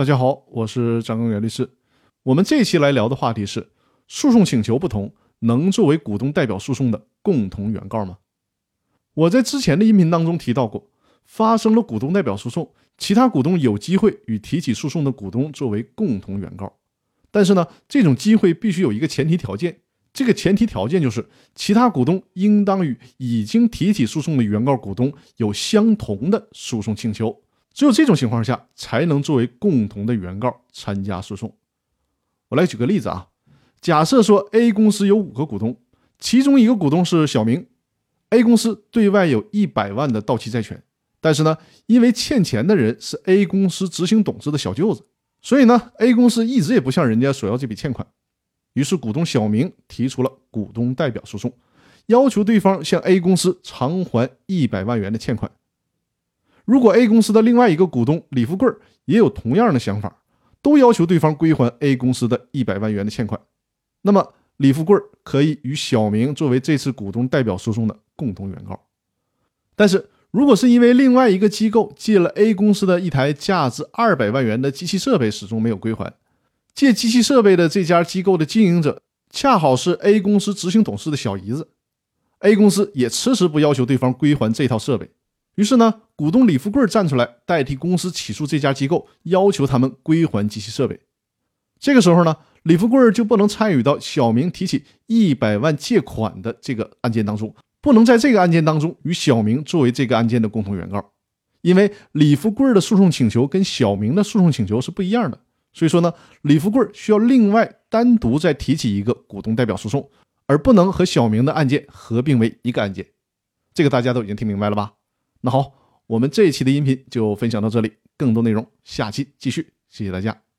大家好，我是张根元律师。我们这期来聊的话题是：诉讼请求不同，能作为股东代表诉讼的共同原告吗？我在之前的音频当中提到过，发生了股东代表诉讼，其他股东有机会与提起诉讼的股东作为共同原告。但是呢，这种机会必须有一个前提条件，这个前提条件就是其他股东应当与已经提起诉讼的原告股东有相同的诉讼请求。只有这种情况下，才能作为共同的原告参加诉讼。我来举个例子啊，假设说 A 公司有五个股东，其中一个股东是小明，A 公司对外有一百万的到期债权，但是呢，因为欠钱的人是 A 公司执行董事的小舅子，所以呢，A 公司一直也不向人家索要这笔欠款。于是，股东小明提出了股东代表诉讼，要求对方向 A 公司偿还一百万元的欠款。如果 A 公司的另外一个股东李富贵也有同样的想法，都要求对方归还 A 公司的一百万元的欠款，那么李富贵可以与小明作为这次股东代表诉讼的共同原告。但是如果是因为另外一个机构借了 A 公司的一台价值二百万元的机器设备，始终没有归还，借机器设备的这家机构的经营者恰好是 A 公司执行董事的小姨子，A 公司也迟迟不要求对方归还这套设备。于是呢，股东李富贵站出来代替公司起诉这家机构，要求他们归还机器设备。这个时候呢，李富贵就不能参与到小明提起一百万借款的这个案件当中，不能在这个案件当中与小明作为这个案件的共同原告，因为李富贵的诉讼请求跟小明的诉讼请求是不一样的。所以说呢，李富贵需要另外单独再提起一个股东代表诉讼，而不能和小明的案件合并为一个案件。这个大家都已经听明白了吧？那好，我们这一期的音频就分享到这里，更多内容下期继续，谢谢大家。